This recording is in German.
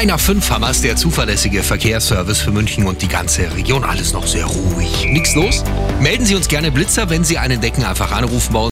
3 nach 5 Hammers, der zuverlässige Verkehrsservice für München und die ganze Region. Alles noch sehr ruhig. Nichts los? Melden Sie uns gerne Blitzer, wenn Sie einen Decken einfach anrufen bei uns.